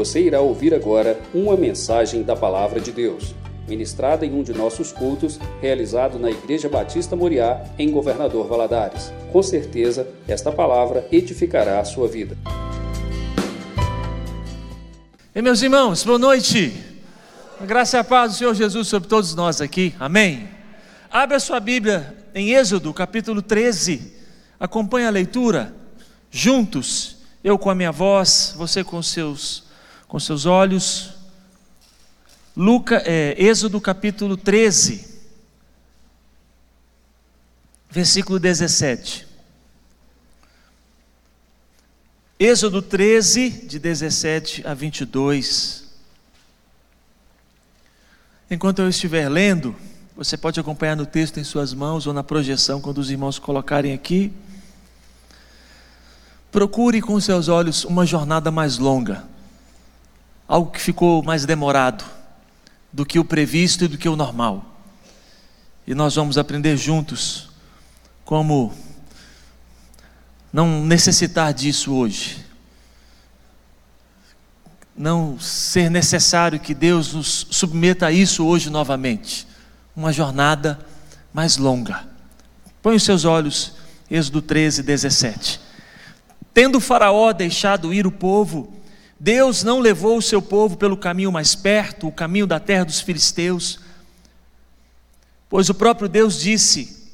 Você irá ouvir agora uma mensagem da Palavra de Deus, ministrada em um de nossos cultos, realizado na Igreja Batista Moriá, em Governador Valadares. Com certeza, esta palavra edificará a sua vida. E meus irmãos, boa noite. A graça e a paz do Senhor Jesus sobre todos nós aqui. Amém. Abra sua Bíblia em Êxodo, capítulo 13. Acompanhe a leitura juntos. Eu com a minha voz, você com seus com seus olhos. Luca, é, Êxodo capítulo 13, versículo 17. Êxodo 13, de 17 a 22. Enquanto eu estiver lendo, você pode acompanhar no texto em suas mãos ou na projeção quando os irmãos colocarem aqui. Procure com seus olhos uma jornada mais longa, algo que ficou mais demorado do que o previsto e do que o normal. E nós vamos aprender juntos como não necessitar disso hoje. Não ser necessário que Deus nos submeta a isso hoje novamente. Uma jornada mais longa. Põe os seus olhos, Êxodo 13, 17. Tendo Faraó deixado ir o povo, Deus não levou o seu povo pelo caminho mais perto, o caminho da terra dos filisteus, pois o próprio Deus disse: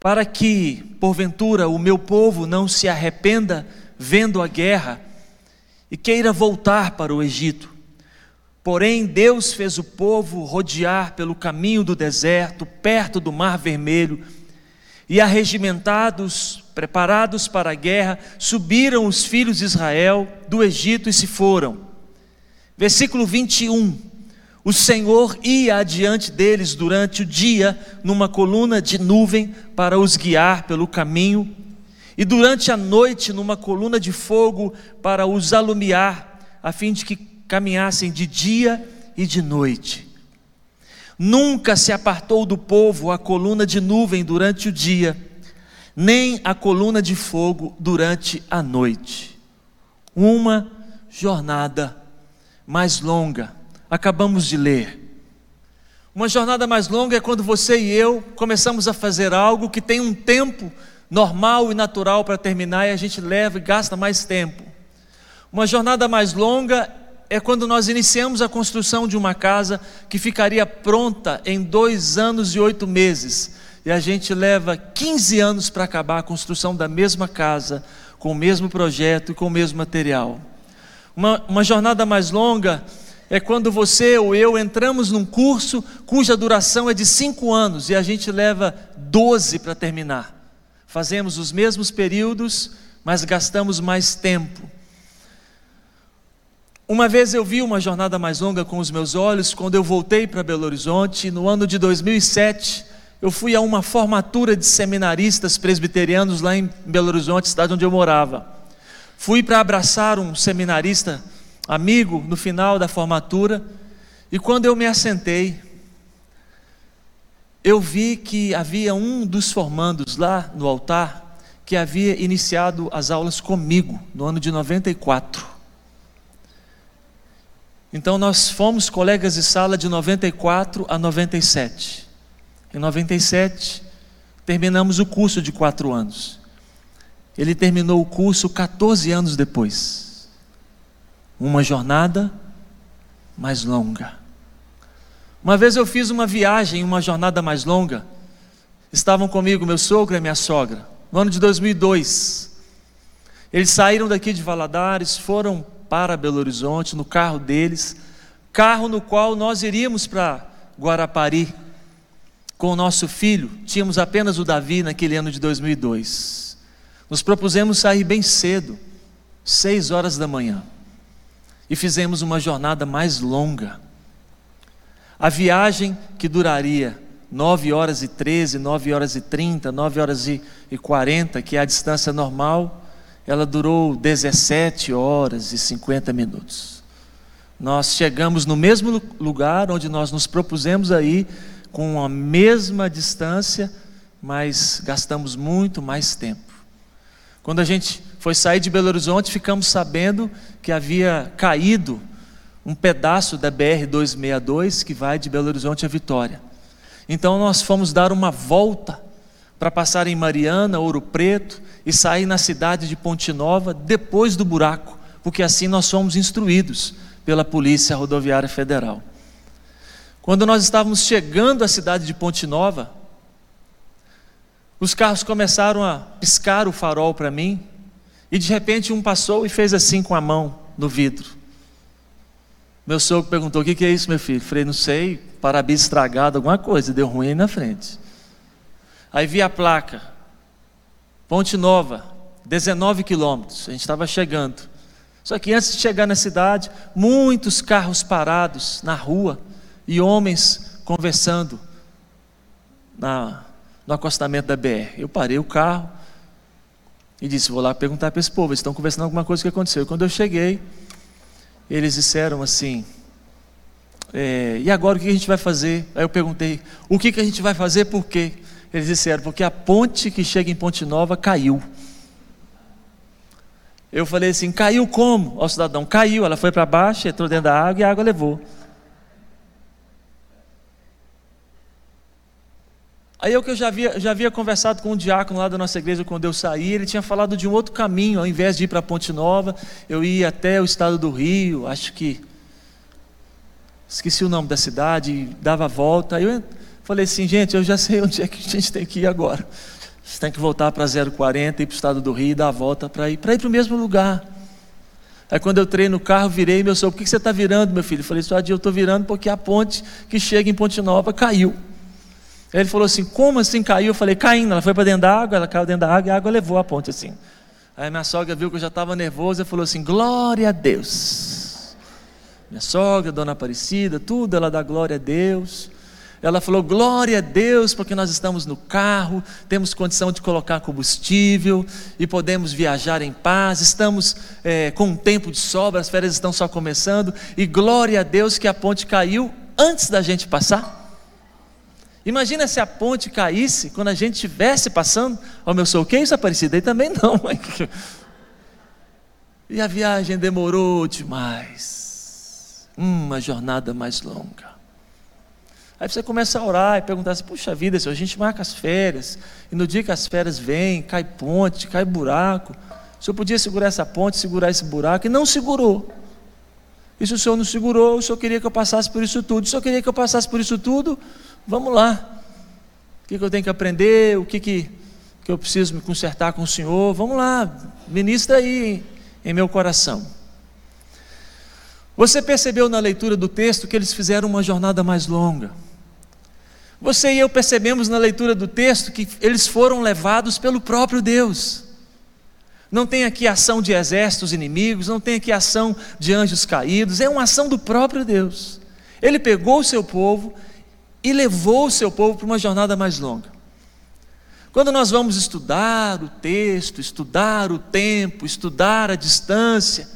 Para que, porventura, o meu povo não se arrependa vendo a guerra e queira voltar para o Egito. Porém, Deus fez o povo rodear pelo caminho do deserto, perto do Mar Vermelho, e arregimentados, preparados para a guerra, subiram os filhos de Israel do Egito e se foram. Versículo 21. O Senhor ia adiante deles durante o dia numa coluna de nuvem para os guiar pelo caminho, e durante a noite numa coluna de fogo para os alumiar, a fim de que caminhassem de dia e de noite. Nunca se apartou do povo a coluna de nuvem durante o dia, nem a coluna de fogo durante a noite. Uma jornada mais longa, acabamos de ler. Uma jornada mais longa é quando você e eu começamos a fazer algo que tem um tempo normal e natural para terminar e a gente leva e gasta mais tempo. Uma jornada mais longa é quando nós iniciamos a construção de uma casa que ficaria pronta em dois anos e oito meses. E a gente leva 15 anos para acabar a construção da mesma casa, com o mesmo projeto e com o mesmo material. Uma, uma jornada mais longa é quando você ou eu entramos num curso cuja duração é de cinco anos e a gente leva 12 para terminar. Fazemos os mesmos períodos, mas gastamos mais tempo. Uma vez eu vi uma jornada mais longa com os meus olhos quando eu voltei para Belo Horizonte, no ano de 2007. Eu fui a uma formatura de seminaristas presbiterianos lá em Belo Horizonte, cidade onde eu morava. Fui para abraçar um seminarista amigo no final da formatura, e quando eu me assentei, eu vi que havia um dos formandos lá no altar que havia iniciado as aulas comigo no ano de 94. Então nós fomos colegas de sala de 94 a 97. Em 97, terminamos o curso de quatro anos. Ele terminou o curso 14 anos depois. Uma jornada mais longa. Uma vez eu fiz uma viagem, uma jornada mais longa. Estavam comigo meu sogro e minha sogra, no ano de 2002. Eles saíram daqui de Valadares, foram para Belo Horizonte no carro deles, carro no qual nós iríamos para Guarapari com o nosso filho. Tínhamos apenas o Davi naquele ano de 2002. Nos propusemos sair bem cedo, seis horas da manhã, e fizemos uma jornada mais longa. A viagem que duraria nove horas e treze, nove horas e trinta, nove horas e quarenta, que é a distância normal, ela durou 17 horas e 50 minutos. Nós chegamos no mesmo lugar onde nós nos propusemos aí, com a mesma distância, mas gastamos muito mais tempo. Quando a gente foi sair de Belo Horizonte, ficamos sabendo que havia caído um pedaço da BR 262 que vai de Belo Horizonte a Vitória. Então nós fomos dar uma volta para passar em Mariana, Ouro Preto e sair na cidade de Ponte Nova depois do buraco, porque assim nós fomos instruídos pela Polícia Rodoviária Federal. Quando nós estávamos chegando à cidade de Ponte Nova, os carros começaram a piscar o farol para mim, e de repente um passou e fez assim com a mão no vidro. Meu sogro perguntou: O que, é isso, meu filho? Falei: Não sei, para-brisa estragado, alguma coisa, deu ruim na frente. Aí vi a placa, Ponte Nova, 19 quilômetros, a gente estava chegando. Só que antes de chegar na cidade, muitos carros parados na rua e homens conversando na, no acostamento da BR. Eu parei o carro e disse: Vou lá perguntar para esse povo, eles estão conversando alguma coisa que aconteceu. Quando eu cheguei, eles disseram assim: é, E agora o que a gente vai fazer? Aí eu perguntei: O que, que a gente vai fazer? Por quê? Eles disseram: Porque a ponte que chega em Ponte Nova caiu. Eu falei assim: Caiu como? Ó, cidadão, caiu. Ela foi para baixo, entrou dentro da água e a água levou. Aí eu que eu já havia, já havia conversado com um diácono lá da nossa igreja quando eu saí, ele tinha falado de um outro caminho, ao invés de ir para Ponte Nova, eu ia até o estado do Rio, acho que esqueci o nome da cidade, dava a volta. Aí eu falei assim, gente, eu já sei onde é que a gente tem que ir agora. Você tem que voltar para 040, ir para o estado do Rio e dar a volta para ir para ir o mesmo lugar. Aí quando eu entrei no carro, virei meu sogro, por que você está virando, meu filho? Eu falei, só eu estou virando porque a ponte que chega em Ponte Nova caiu. Aí ele falou assim: Como assim caiu? Eu falei: Caindo. Ela foi para dentro da água, ela caiu dentro da água e a água levou a ponte assim. Aí minha sogra viu que eu já estava nervoso e falou assim: Glória a Deus. Minha sogra, dona Aparecida, tudo ela dá glória a Deus. Ela falou: Glória a Deus, porque nós estamos no carro, temos condição de colocar combustível e podemos viajar em paz. Estamos é, com um tempo de sobra, as férias estão só começando. E glória a Deus que a ponte caiu antes da gente passar. Imagina se a ponte caísse quando a gente estivesse passando. Oh, meu sou que isso, Aparecida? Aí também não. e a viagem demorou demais. Uma jornada mais longa. Aí você começa a orar e perguntar assim: puxa vida, se a gente marca as férias, e no dia que as férias vêm, cai ponte, cai buraco. O senhor podia segurar essa ponte, segurar esse buraco, e não segurou. E se o senhor não segurou, o senhor queria que eu passasse por isso tudo. O senhor queria que eu passasse por isso tudo, Vamos lá. O que, que eu tenho que aprender? O que, que, que eu preciso me consertar com o Senhor? Vamos lá, ministra aí em meu coração. Você percebeu na leitura do texto que eles fizeram uma jornada mais longa. Você e eu percebemos na leitura do texto que eles foram levados pelo próprio Deus. Não tem aqui ação de exércitos inimigos, não tem aqui ação de anjos caídos, é uma ação do próprio Deus. Ele pegou o seu povo e levou o seu povo para uma jornada mais longa. Quando nós vamos estudar o texto, estudar o tempo, estudar a distância,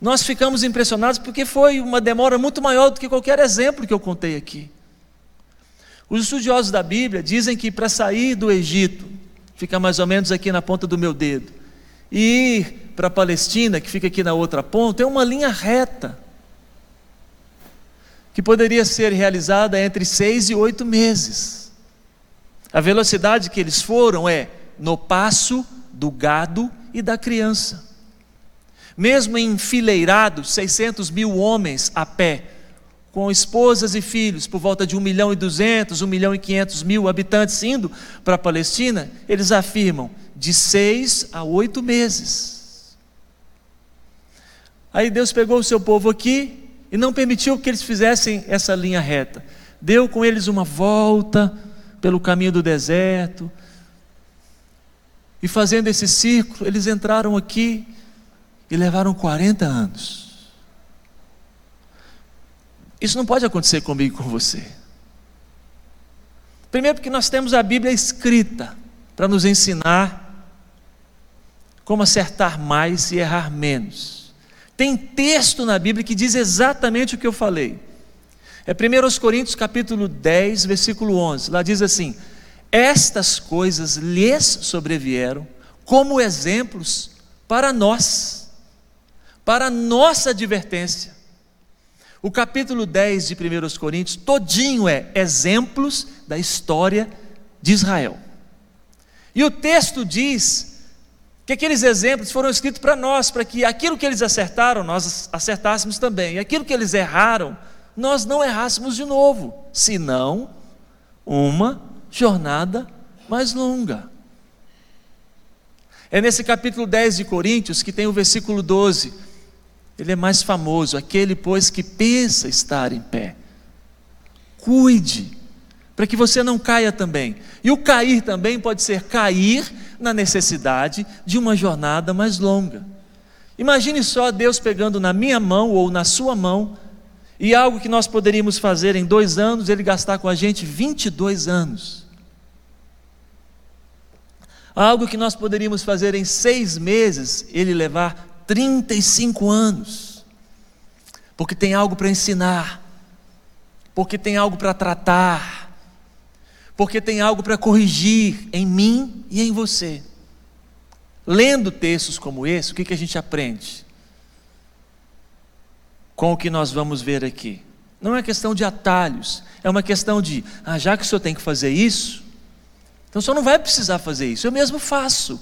nós ficamos impressionados porque foi uma demora muito maior do que qualquer exemplo que eu contei aqui. Os estudiosos da Bíblia dizem que para sair do Egito, fica mais ou menos aqui na ponta do meu dedo, e ir para a Palestina, que fica aqui na outra ponta, é uma linha reta que poderia ser realizada entre seis e oito meses. A velocidade que eles foram é no passo do gado e da criança. Mesmo enfileirados, 600 mil homens a pé, com esposas e filhos, por volta de 1 milhão e 200, 1 milhão e 500 mil habitantes indo para a Palestina, eles afirmam de seis a oito meses. Aí Deus pegou o seu povo aqui, e não permitiu que eles fizessem essa linha reta. Deu com eles uma volta pelo caminho do deserto. E fazendo esse círculo, eles entraram aqui e levaram 40 anos. Isso não pode acontecer comigo e com você. Primeiro, porque nós temos a Bíblia escrita para nos ensinar como acertar mais e errar menos. Tem texto na Bíblia que diz exatamente o que eu falei. É 1 Coríntios capítulo 10, versículo 11. Lá diz assim: Estas coisas lhes sobrevieram como exemplos para nós, para nossa advertência. O capítulo 10 de 1 Coríntios, todinho é exemplos da história de Israel. E o texto diz que aqueles exemplos foram escritos para nós, para que aquilo que eles acertaram, nós acertássemos também, e aquilo que eles erraram, nós não errássemos de novo, senão uma jornada mais longa. É nesse capítulo 10 de Coríntios que tem o versículo 12. Ele é mais famoso, aquele, pois, que pensa estar em pé. Cuide, para que você não caia também. E o cair também pode ser cair na necessidade de uma jornada mais longa. Imagine só Deus pegando na minha mão ou na sua mão, e algo que nós poderíamos fazer em dois anos, Ele gastar com a gente 22 anos. Algo que nós poderíamos fazer em seis meses, ele levar 35 anos. Porque tem algo para ensinar, porque tem algo para tratar, porque tem algo para corrigir em mim e em você. Lendo textos como esse, o que, que a gente aprende? Com o que nós vamos ver aqui. Não é questão de atalhos, é uma questão de, ah, já que o senhor tem que fazer isso, então o senhor não vai precisar fazer isso, eu mesmo faço.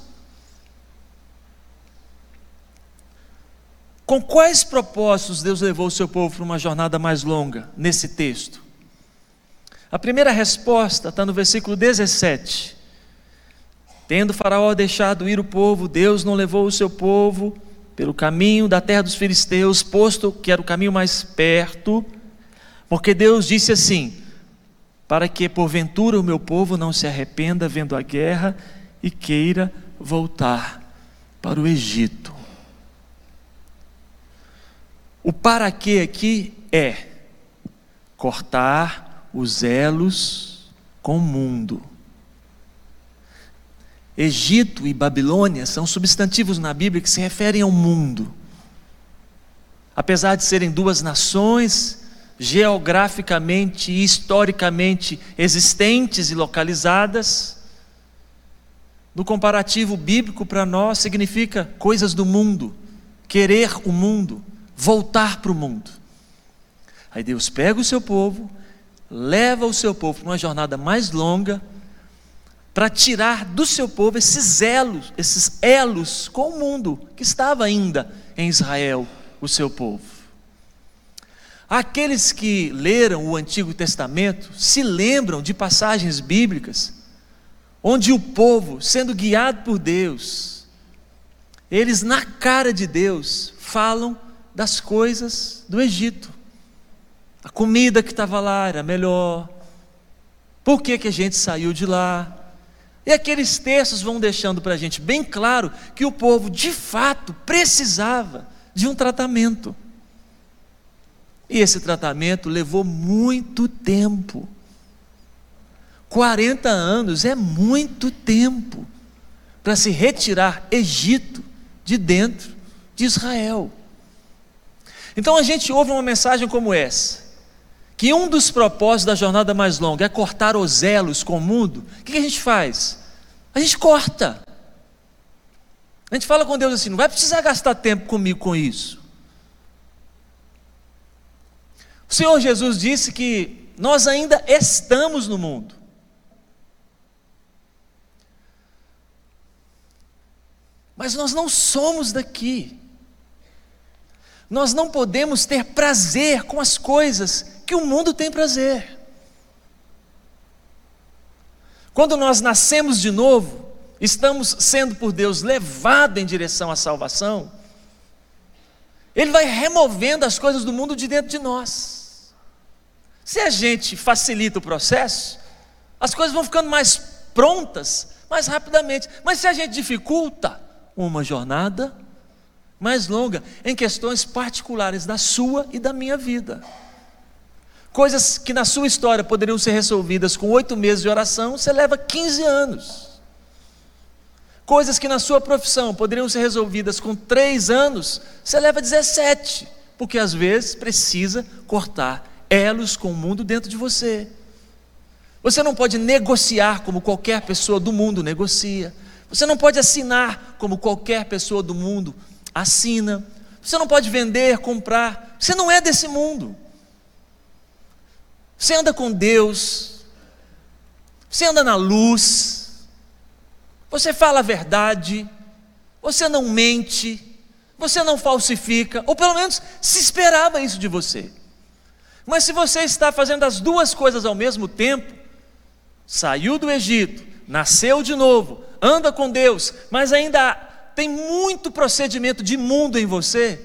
Com quais propósitos Deus levou o seu povo para uma jornada mais longa nesse texto? A primeira resposta está no versículo 17. Tendo Faraó deixado ir o povo, Deus não levou o seu povo pelo caminho da terra dos filisteus, posto que era o caminho mais perto, porque Deus disse assim: para que porventura o meu povo não se arrependa vendo a guerra e queira voltar para o Egito. O para que aqui é cortar os elos com o mundo. Egito e Babilônia são substantivos na Bíblia que se referem ao mundo. Apesar de serem duas nações, geograficamente e historicamente existentes e localizadas. No comparativo bíblico, para nós, significa coisas do mundo, querer o mundo, voltar para o mundo. Aí Deus pega o seu povo, leva o seu povo para uma jornada mais longa, para tirar do seu povo esses elos, esses elos com o mundo que estava ainda em Israel, o seu povo. Aqueles que leram o Antigo Testamento se lembram de passagens bíblicas onde o povo, sendo guiado por Deus, eles na cara de Deus falam das coisas do Egito. A comida que estava lá era melhor. Por que, que a gente saiu de lá? E aqueles textos vão deixando para a gente bem claro que o povo de fato precisava de um tratamento. E esse tratamento levou muito tempo. 40 anos é muito tempo para se retirar Egito de dentro de Israel. Então a gente ouve uma mensagem como essa, que um dos propósitos da jornada mais longa é cortar os elos com o mundo. O que a gente faz? A gente corta. A gente fala com Deus assim: não vai precisar gastar tempo comigo com isso. O Senhor Jesus disse que nós ainda estamos no mundo. Mas nós não somos daqui. Nós não podemos ter prazer com as coisas que o mundo tem prazer. Quando nós nascemos de novo, estamos sendo por Deus levados em direção à salvação, Ele vai removendo as coisas do mundo de dentro de nós. Se a gente facilita o processo, as coisas vão ficando mais prontas mais rapidamente. Mas se a gente dificulta uma jornada mais longa em questões particulares da sua e da minha vida. Coisas que na sua história poderiam ser resolvidas com oito meses de oração, você leva 15 anos. Coisas que na sua profissão poderiam ser resolvidas com três anos, você leva 17, porque às vezes precisa cortar elos com o mundo dentro de você. Você não pode negociar como qualquer pessoa do mundo negocia. Você não pode assinar como qualquer pessoa do mundo assina. Você não pode vender, comprar. Você não é desse mundo. Você anda com Deus. Você anda na luz. Você fala a verdade. Você não mente. Você não falsifica. Ou pelo menos se esperava isso de você. Mas se você está fazendo as duas coisas ao mesmo tempo, saiu do Egito, nasceu de novo, anda com Deus, mas ainda tem muito procedimento de mundo em você,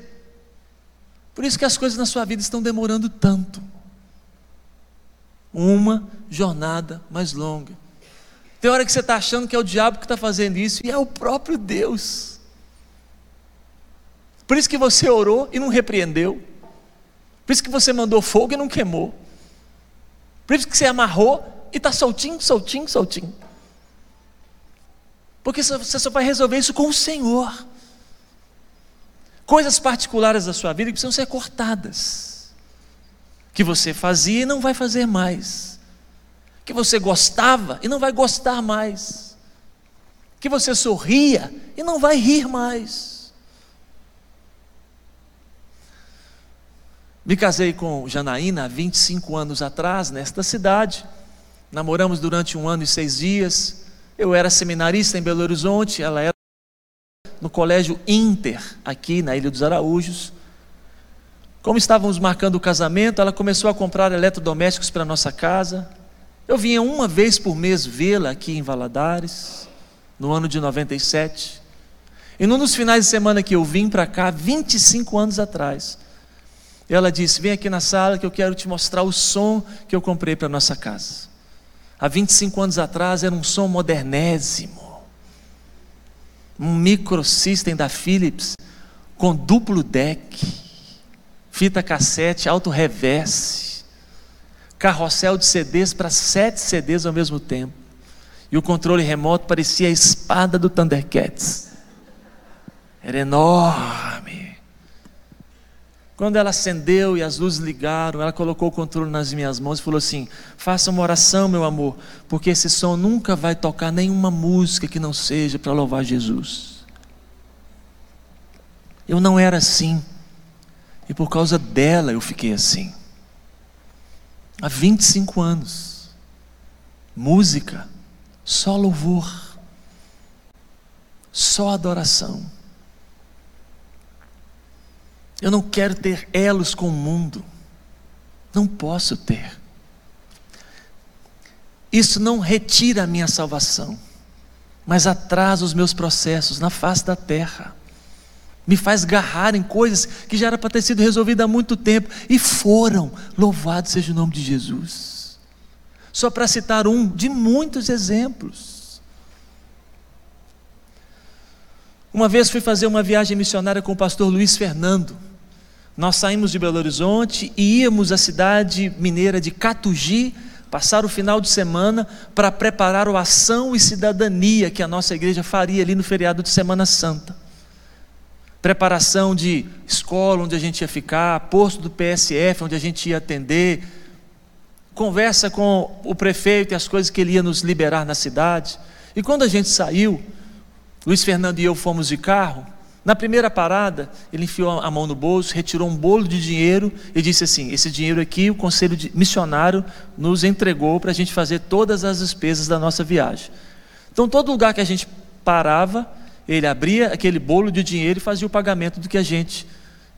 por isso que as coisas na sua vida estão demorando tanto. Uma jornada mais longa. Tem hora que você está achando que é o diabo que está fazendo isso, e é o próprio Deus. Por isso que você orou e não repreendeu. Por isso que você mandou fogo e não queimou. Por isso que você amarrou e está soltinho, soltinho, soltinho. Porque você só vai resolver isso com o Senhor. Coisas particulares da sua vida que precisam ser cortadas. Que você fazia e não vai fazer mais. Que você gostava e não vai gostar mais. Que você sorria e não vai rir mais. Me casei com Janaína há 25 anos atrás, nesta cidade. Namoramos durante um ano e seis dias. Eu era seminarista em Belo Horizonte, ela era no colégio Inter, aqui na Ilha dos Araújos. Como estávamos marcando o casamento, ela começou a comprar eletrodomésticos para nossa casa. Eu vinha uma vez por mês vê-la aqui em Valadares, no ano de 97. E num dos finais de semana que eu vim para cá, 25 anos atrás, ela disse: Vem aqui na sala que eu quero te mostrar o som que eu comprei para nossa casa. Há 25 anos atrás era um som modernésimo, um microsystem da Philips com duplo deck, fita cassete, alto reverse, carrossel de CDs para sete CDs ao mesmo tempo. E o controle remoto parecia a espada do Thundercats. Era enorme. Quando ela acendeu e as luzes ligaram, ela colocou o controle nas minhas mãos e falou assim: Faça uma oração, meu amor, porque esse som nunca vai tocar nenhuma música que não seja para louvar Jesus. Eu não era assim, e por causa dela eu fiquei assim. Há 25 anos, música, só louvor, só adoração. Eu não quero ter elos com o mundo. Não posso ter. Isso não retira a minha salvação, mas atrasa os meus processos na face da terra. Me faz garrar em coisas que já era para ter sido resolvidas há muito tempo e foram. Louvado seja o nome de Jesus. Só para citar um de muitos exemplos. Uma vez fui fazer uma viagem missionária com o pastor Luiz Fernando. Nós saímos de Belo Horizonte e íamos à cidade mineira de Catugi, passar o final de semana para preparar o ação e cidadania que a nossa igreja faria ali no feriado de Semana Santa. Preparação de escola onde a gente ia ficar, posto do PSF onde a gente ia atender, conversa com o prefeito e as coisas que ele ia nos liberar na cidade. E quando a gente saiu, Luiz Fernando e eu fomos de carro, na primeira parada, ele enfiou a mão no bolso, retirou um bolo de dinheiro e disse assim: Esse dinheiro aqui o conselho missionário nos entregou para a gente fazer todas as despesas da nossa viagem. Então, todo lugar que a gente parava, ele abria aquele bolo de dinheiro e fazia o pagamento do que a gente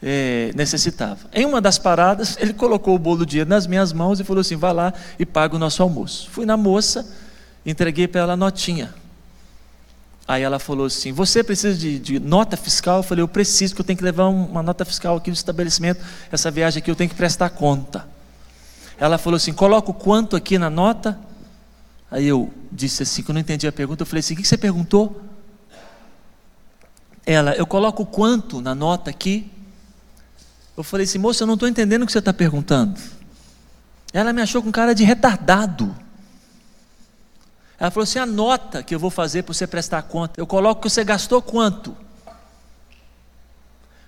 é, necessitava. Em uma das paradas, ele colocou o bolo de dinheiro nas minhas mãos e falou assim: Vá lá e paga o nosso almoço. Fui na moça, entreguei para ela a notinha. Aí ela falou assim: Você precisa de, de, nota fiscal? Eu falei: Eu preciso, porque eu tenho que levar uma nota fiscal aqui no estabelecimento. Essa viagem aqui eu tenho que prestar conta. Ela falou assim: Coloca o quanto aqui na nota? Aí eu disse assim: que eu não entendi a pergunta. Eu falei assim: O que você perguntou? Ela: Eu coloco quanto na nota aqui? Eu falei assim: Moça, eu não estou entendendo o que você está perguntando. Ela me achou com cara de retardado. Ela falou assim: a nota que eu vou fazer para você prestar conta, eu coloco que você gastou quanto?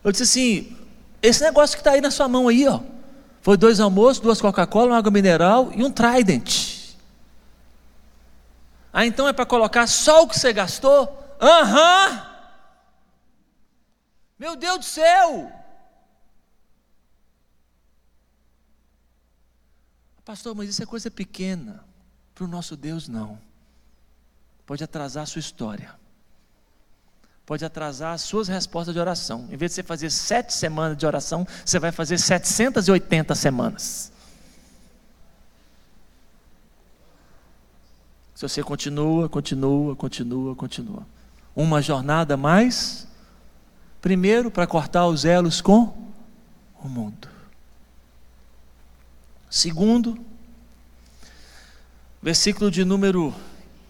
Eu disse assim: esse negócio que está aí na sua mão aí, ó, foi dois almoços, duas Coca-Cola, uma água mineral e um Trident. Ah, então é para colocar só o que você gastou? Aham! Meu Deus do céu! Pastor, mas isso é coisa pequena. Para o nosso Deus, não. Pode atrasar a sua história. Pode atrasar as suas respostas de oração. Em vez de você fazer sete semanas de oração, você vai fazer 780 semanas. Se você continua, continua, continua, continua. Uma jornada mais, primeiro para cortar os elos com o mundo. Segundo, versículo de número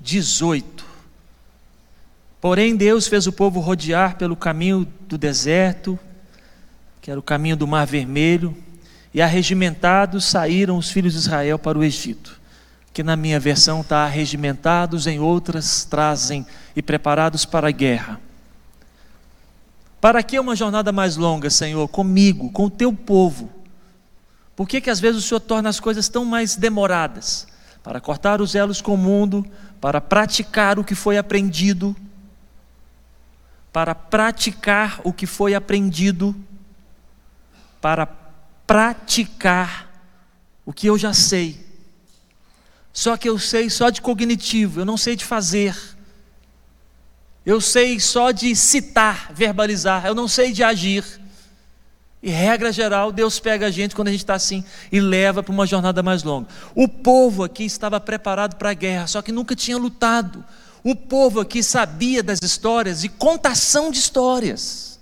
18. Porém, Deus fez o povo rodear pelo caminho do deserto, que era o caminho do Mar Vermelho, e arregimentados saíram os filhos de Israel para o Egito. Que na minha versão está arregimentados, em outras trazem e preparados para a guerra. Para que uma jornada mais longa, Senhor, comigo, com o teu povo? Por que, que às vezes o Senhor torna as coisas tão mais demoradas? Para cortar os elos com o mundo, para praticar o que foi aprendido, para praticar o que foi aprendido, para praticar o que eu já sei. Só que eu sei só de cognitivo, eu não sei de fazer. Eu sei só de citar, verbalizar, eu não sei de agir. E regra geral, Deus pega a gente quando a gente está assim e leva para uma jornada mais longa. O povo aqui estava preparado para a guerra, só que nunca tinha lutado. O povo aqui sabia das histórias e contação de histórias.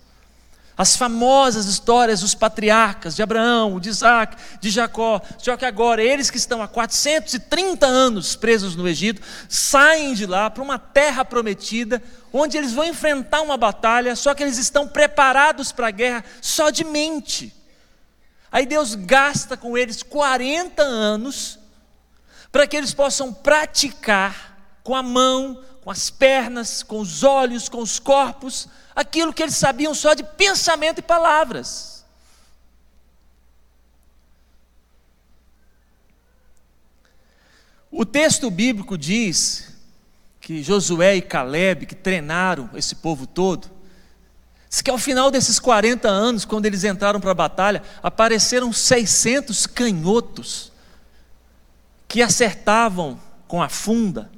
As famosas histórias dos patriarcas de Abraão, de Isaac, de Jacó. Só que agora, eles que estão há 430 anos presos no Egito, saem de lá para uma terra prometida, onde eles vão enfrentar uma batalha, só que eles estão preparados para a guerra só de mente. Aí Deus gasta com eles 40 anos para que eles possam praticar com a mão, com as pernas, com os olhos, com os corpos, aquilo que eles sabiam só de pensamento e palavras. O texto bíblico diz que Josué e Caleb, que treinaram esse povo todo, diz que ao final desses 40 anos, quando eles entraram para a batalha, apareceram 600 canhotos que acertavam com a funda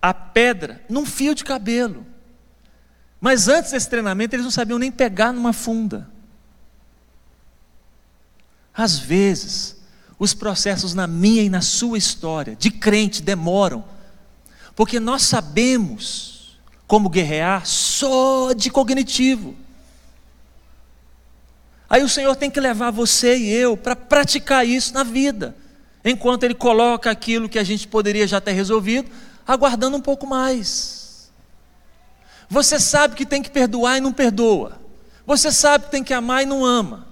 a pedra num fio de cabelo. Mas antes desse treinamento, eles não sabiam nem pegar numa funda. Às vezes, os processos na minha e na sua história, de crente, demoram, porque nós sabemos como guerrear só de cognitivo. Aí o Senhor tem que levar você e eu para praticar isso na vida, enquanto Ele coloca aquilo que a gente poderia já ter resolvido aguardando um pouco mais. Você sabe que tem que perdoar e não perdoa. Você sabe que tem que amar e não ama.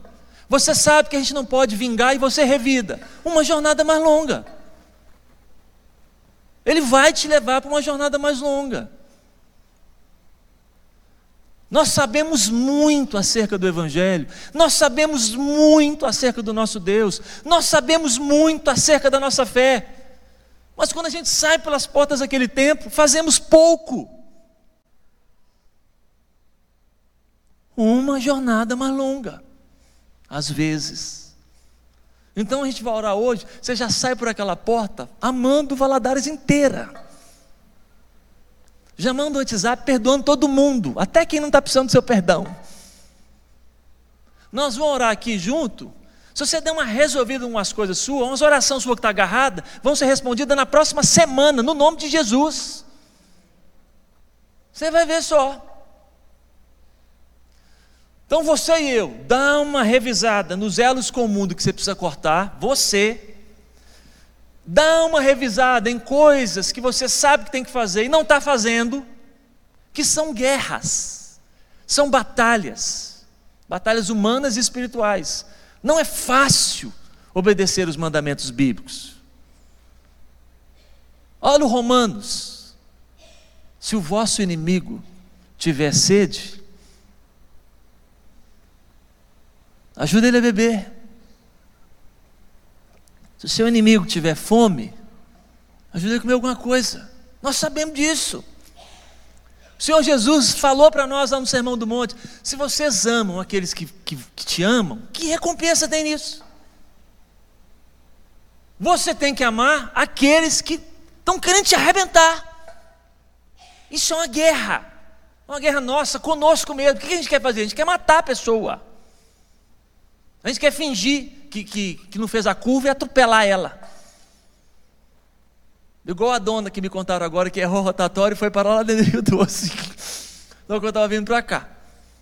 Você sabe que a gente não pode vingar e você revida. Uma jornada mais longa. Ele vai te levar para uma jornada mais longa. Nós sabemos muito acerca do Evangelho, nós sabemos muito acerca do nosso Deus, nós sabemos muito acerca da nossa fé. Mas quando a gente sai pelas portas daquele templo, fazemos pouco. Uma jornada mais longa, às vezes. Então a gente vai orar hoje, você já sai por aquela porta amando Valadares inteira. Já manda o WhatsApp perdoando todo mundo, até quem não está precisando do seu perdão. Nós vamos orar aqui junto, se você der uma resolvida em umas coisas suas, umas orações suas que está agarrada, vão ser respondidas na próxima semana, no nome de Jesus. Você vai ver só. Então você e eu, dá uma revisada nos elos com o mundo que você precisa cortar, você. Dá uma revisada em coisas que você sabe que tem que fazer e não está fazendo, que são guerras, são batalhas, batalhas humanas e espirituais. Não é fácil obedecer os mandamentos bíblicos. Olha o Romanos. Se o vosso inimigo tiver sede, ajude ele a beber. Se o seu inimigo tiver fome, ajude ele a comer alguma coisa. Nós sabemos disso. O Senhor Jesus falou para nós lá no Sermão do Monte: se vocês amam aqueles que, que, que te amam, que recompensa tem nisso? Você tem que amar aqueles que estão querendo te arrebentar. Isso é uma guerra. Uma guerra nossa, conosco mesmo. O que a gente quer fazer? A gente quer matar a pessoa. A gente quer fingir que, que, que não fez a curva e atropelar ela. Igual a dona que me contaram agora que errou o rotatório e foi parar lá dentro do Rio Doce. Logo eu estava vindo para cá.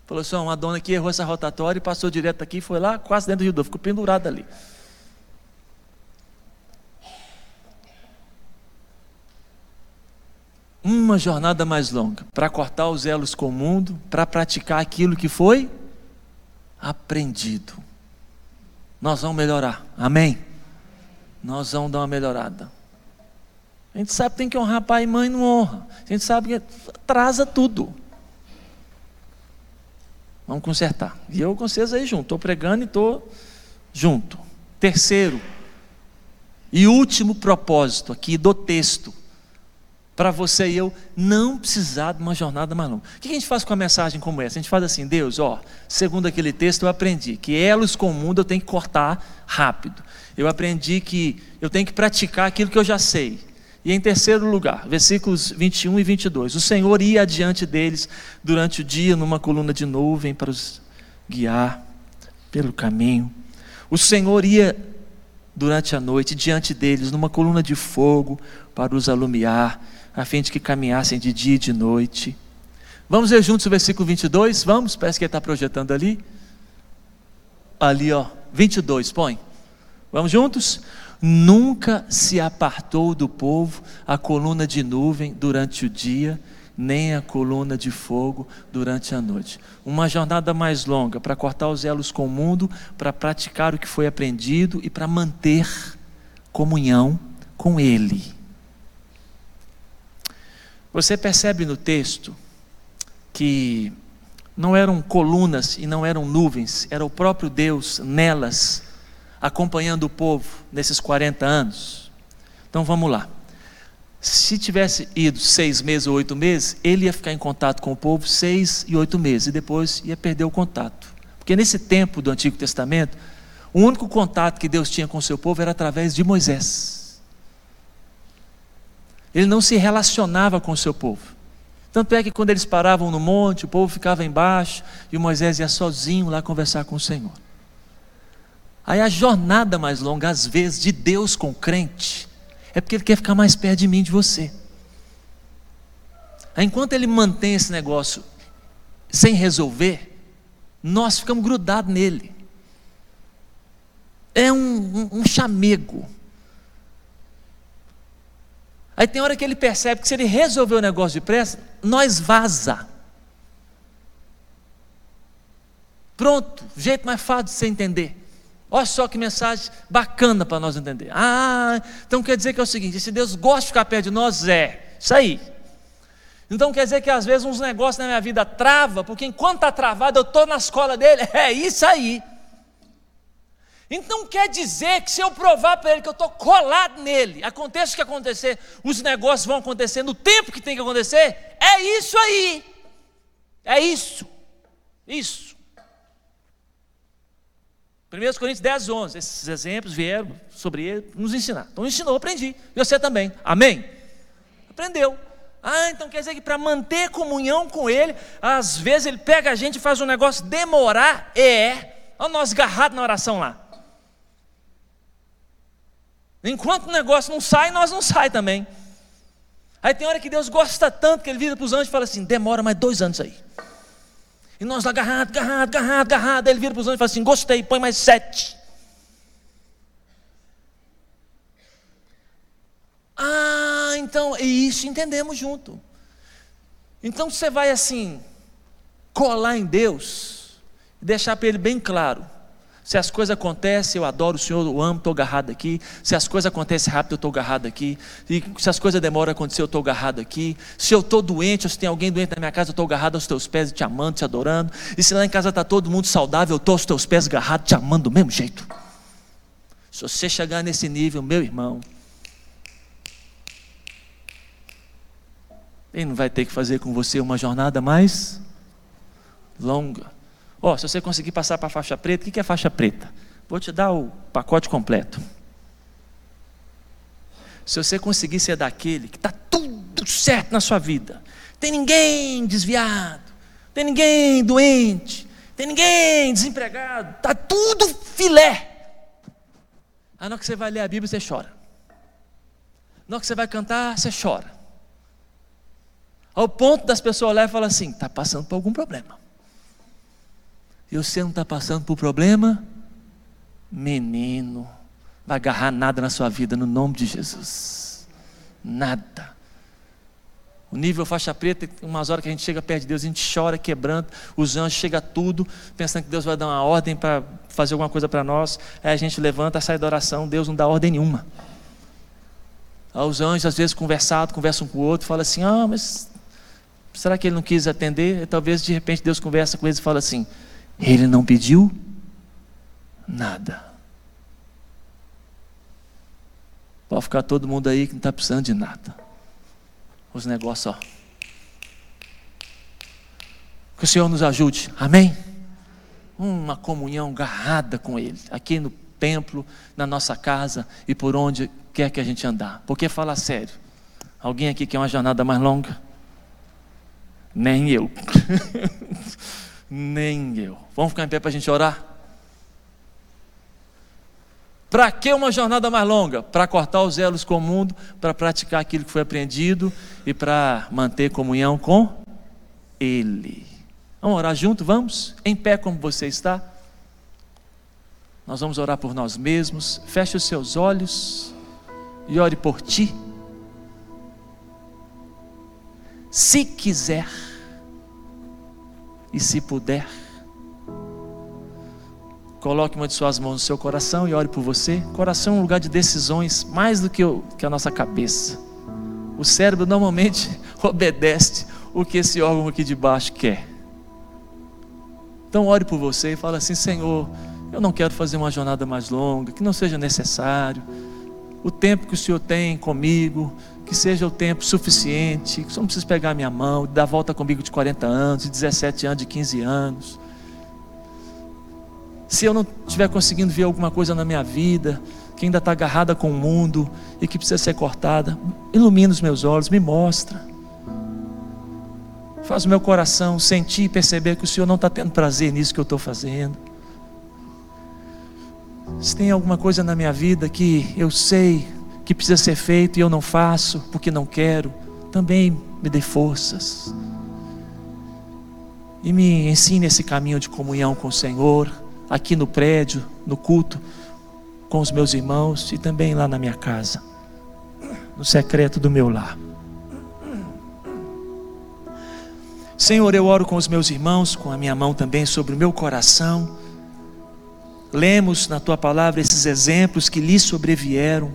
Falou assim: uma dona que errou essa rotatória e passou direto aqui, foi lá, quase dentro do Rio Doce, ficou pendurada ali. uma jornada mais longa para cortar os elos com o mundo, para praticar aquilo que foi aprendido. Nós vamos melhorar, amém? Nós vamos dar uma melhorada. A gente sabe que tem que honrar pai e mãe, não honra. A gente sabe que atrasa tudo. Vamos consertar. E eu com vocês aí junto, estou pregando e estou junto. Terceiro e último propósito aqui do texto para você e eu não precisar de uma jornada mais longa. O que a gente faz com uma mensagem como essa? A gente faz assim, Deus, ó, segundo aquele texto eu aprendi que elos com o mundo eu tenho que cortar rápido. Eu aprendi que eu tenho que praticar aquilo que eu já sei. E em terceiro lugar, versículos 21 e 22, o Senhor ia adiante deles durante o dia numa coluna de nuvem para os guiar pelo caminho. O Senhor ia durante a noite diante deles numa coluna de fogo para os alumiar a fim de que caminhassem de dia e de noite. Vamos ler juntos o versículo 22? Vamos? Parece que ele está projetando ali. Ali, ó, 22, põe. Vamos juntos? Nunca se apartou do povo a coluna de nuvem durante o dia, nem a coluna de fogo durante a noite. Uma jornada mais longa para cortar os elos com o mundo, para praticar o que foi aprendido e para manter comunhão com Ele. Você percebe no texto que não eram colunas e não eram nuvens, era o próprio Deus nelas, acompanhando o povo nesses 40 anos. Então vamos lá. Se tivesse ido seis meses ou oito meses, ele ia ficar em contato com o povo seis e oito meses, e depois ia perder o contato. Porque nesse tempo do Antigo Testamento, o único contato que Deus tinha com o seu povo era através de Moisés. Ele não se relacionava com o seu povo. Tanto é que quando eles paravam no monte, o povo ficava embaixo e o Moisés ia sozinho lá conversar com o Senhor. Aí a jornada mais longa, às vezes, de Deus com o crente, é porque Ele quer ficar mais perto de mim, de você. Aí, enquanto Ele mantém esse negócio sem resolver, nós ficamos grudados nele. É um, um, um chamego. Aí tem hora que ele percebe que se ele resolver o negócio depressa, nós vaza. Pronto, jeito mais fácil de você entender. Olha só que mensagem bacana para nós entender. Ah, então quer dizer que é o seguinte: se Deus gosta de ficar perto de nós, é isso aí. Então quer dizer que às vezes uns negócios na minha vida trava, porque enquanto está travado eu estou na escola dele. É isso aí. Então quer dizer que se eu provar para ele que eu estou colado nele, aconteça o que acontecer, os negócios vão acontecer no tempo que tem que acontecer, é isso aí. É isso. Isso. 1 Coríntios 10, 11. Esses exemplos vieram sobre ele nos ensinar. Então ensinou, aprendi. E você também. Amém? Aprendeu. Ah, então quer dizer que para manter comunhão com ele, às vezes ele pega a gente e faz um negócio demorar. É. Olha nós agarrados na oração lá. Enquanto o negócio não sai, nós não sai também. Aí tem hora que Deus gosta tanto que ele vira para os anjos e fala assim: demora mais dois anos aí. E nós lá agarrado, agarrado, agarrado, agarrado. Aí ele vira para os anjos e fala assim: gostei, põe mais sete. Ah, então, e isso entendemos junto. Então você vai assim, colar em Deus, e deixar para Ele bem claro: se as coisas acontecem, eu adoro o Senhor, eu amo, estou agarrado aqui. Se as coisas acontecem rápido, eu estou agarrado aqui. E se as coisas demoram a acontecer, eu estou agarrado aqui. Se eu estou doente, ou se tem alguém doente na minha casa, eu estou agarrado aos teus pés, te amando, te adorando. E se lá em casa está todo mundo saudável, eu estou aos teus pés agarrado, te amando do mesmo jeito. Se você chegar nesse nível, meu irmão, Ele não vai ter que fazer com você uma jornada mais longa. Ó, oh, se você conseguir passar para a faixa preta, o que é faixa preta? Vou te dar o pacote completo. Se você conseguir ser daquele que está tudo certo na sua vida, tem ninguém desviado, tem ninguém doente, tem ninguém desempregado, está tudo filé. Na hora que você vai ler a Bíblia, você chora. Na hora que você vai cantar, você chora. Ao ponto das pessoas olharem e falar assim: está passando por algum problema. E você não está passando por problema? Menino, vai agarrar nada na sua vida no nome de Jesus. Nada. O nível faixa preta, umas horas que a gente chega perto de Deus, a gente chora, quebrando, os anjos chegam tudo, pensando que Deus vai dar uma ordem para fazer alguma coisa para nós. Aí a gente levanta, sai da oração, Deus não dá ordem nenhuma. Aí os anjos, às vezes, conversado, conversam com o outro, falam assim: Ah, mas será que ele não quis atender? E talvez de repente Deus conversa com eles e fala assim: ele não pediu nada. Pode ficar todo mundo aí que não está precisando de nada. Os negócios, ó. Que o Senhor nos ajude. Amém? Uma comunhão garrada com Ele. Aqui no templo, na nossa casa e por onde quer que a gente andar. Porque falar sério. Alguém aqui quer uma jornada mais longa? Nem eu. Nem eu. Vamos ficar em pé para a gente orar? Para que uma jornada mais longa? Para cortar os elos com o mundo, para praticar aquilo que foi aprendido e para manter comunhão com Ele. Vamos orar junto? Vamos? Em pé como você está? Nós vamos orar por nós mesmos. Feche os seus olhos e ore por ti. Se quiser e se puder, coloque uma de suas mãos no seu coração e ore por você. Coração é um lugar de decisões mais do que, o, que a nossa cabeça. O cérebro normalmente obedece o que esse órgão aqui de baixo quer. Então ore por você e fala assim: Senhor, eu não quero fazer uma jornada mais longa, que não seja necessário. O tempo que o Senhor tem comigo, que seja o tempo suficiente, que só não precisa pegar minha mão, dar volta comigo de 40 anos, de 17 anos, de 15 anos. Se eu não estiver conseguindo ver alguma coisa na minha vida, que ainda está agarrada com o mundo e que precisa ser cortada, ilumina os meus olhos, me mostra. Faz o meu coração sentir e perceber que o Senhor não está tendo prazer nisso que eu estou fazendo. Se tem alguma coisa na minha vida que eu sei que precisa ser feito e eu não faço porque não quero, também me dê forças. E me ensine esse caminho de comunhão com o Senhor, aqui no prédio, no culto, com os meus irmãos e também lá na minha casa, no secreto do meu lar. Senhor, eu oro com os meus irmãos, com a minha mão também sobre o meu coração. Lemos na tua palavra esses exemplos que lhe sobrevieram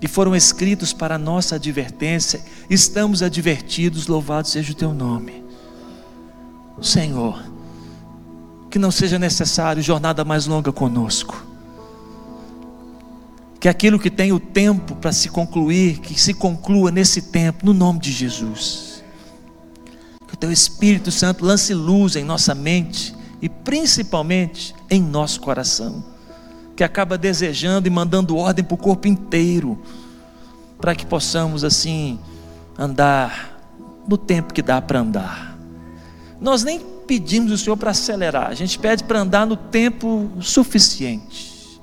e foram escritos para nossa advertência, estamos advertidos, louvado seja o teu nome. Senhor, que não seja necessário jornada mais longa conosco. Que aquilo que tem o tempo para se concluir, que se conclua nesse tempo, no nome de Jesus. Que o teu Espírito Santo lance luz em nossa mente e principalmente em nosso coração que acaba desejando e mandando ordem para o corpo inteiro, para que possamos assim andar no tempo que dá para andar. Nós nem pedimos o Senhor para acelerar, a gente pede para andar no tempo suficiente.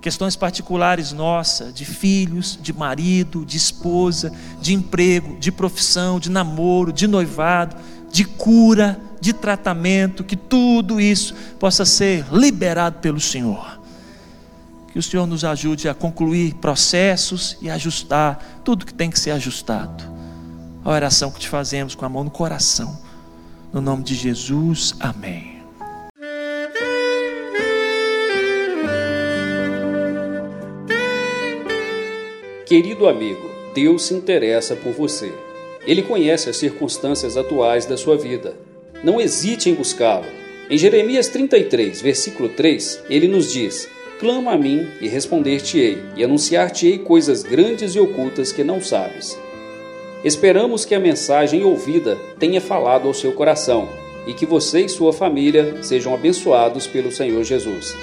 Questões particulares nossas, de filhos, de marido, de esposa, de emprego, de profissão, de namoro, de noivado, de cura, de tratamento, que tudo isso possa ser liberado pelo Senhor. Que o Senhor nos ajude a concluir processos e ajustar tudo que tem que ser ajustado. A oração que te fazemos com a mão no coração. No nome de Jesus, amém. Querido amigo, Deus se interessa por você. Ele conhece as circunstâncias atuais da sua vida. Não hesite em buscá-lo. Em Jeremias 33, versículo 3, ele nos diz: Clama a mim e responder-te-ei, e anunciar-te-ei coisas grandes e ocultas que não sabes. Esperamos que a mensagem ouvida tenha falado ao seu coração e que você e sua família sejam abençoados pelo Senhor Jesus.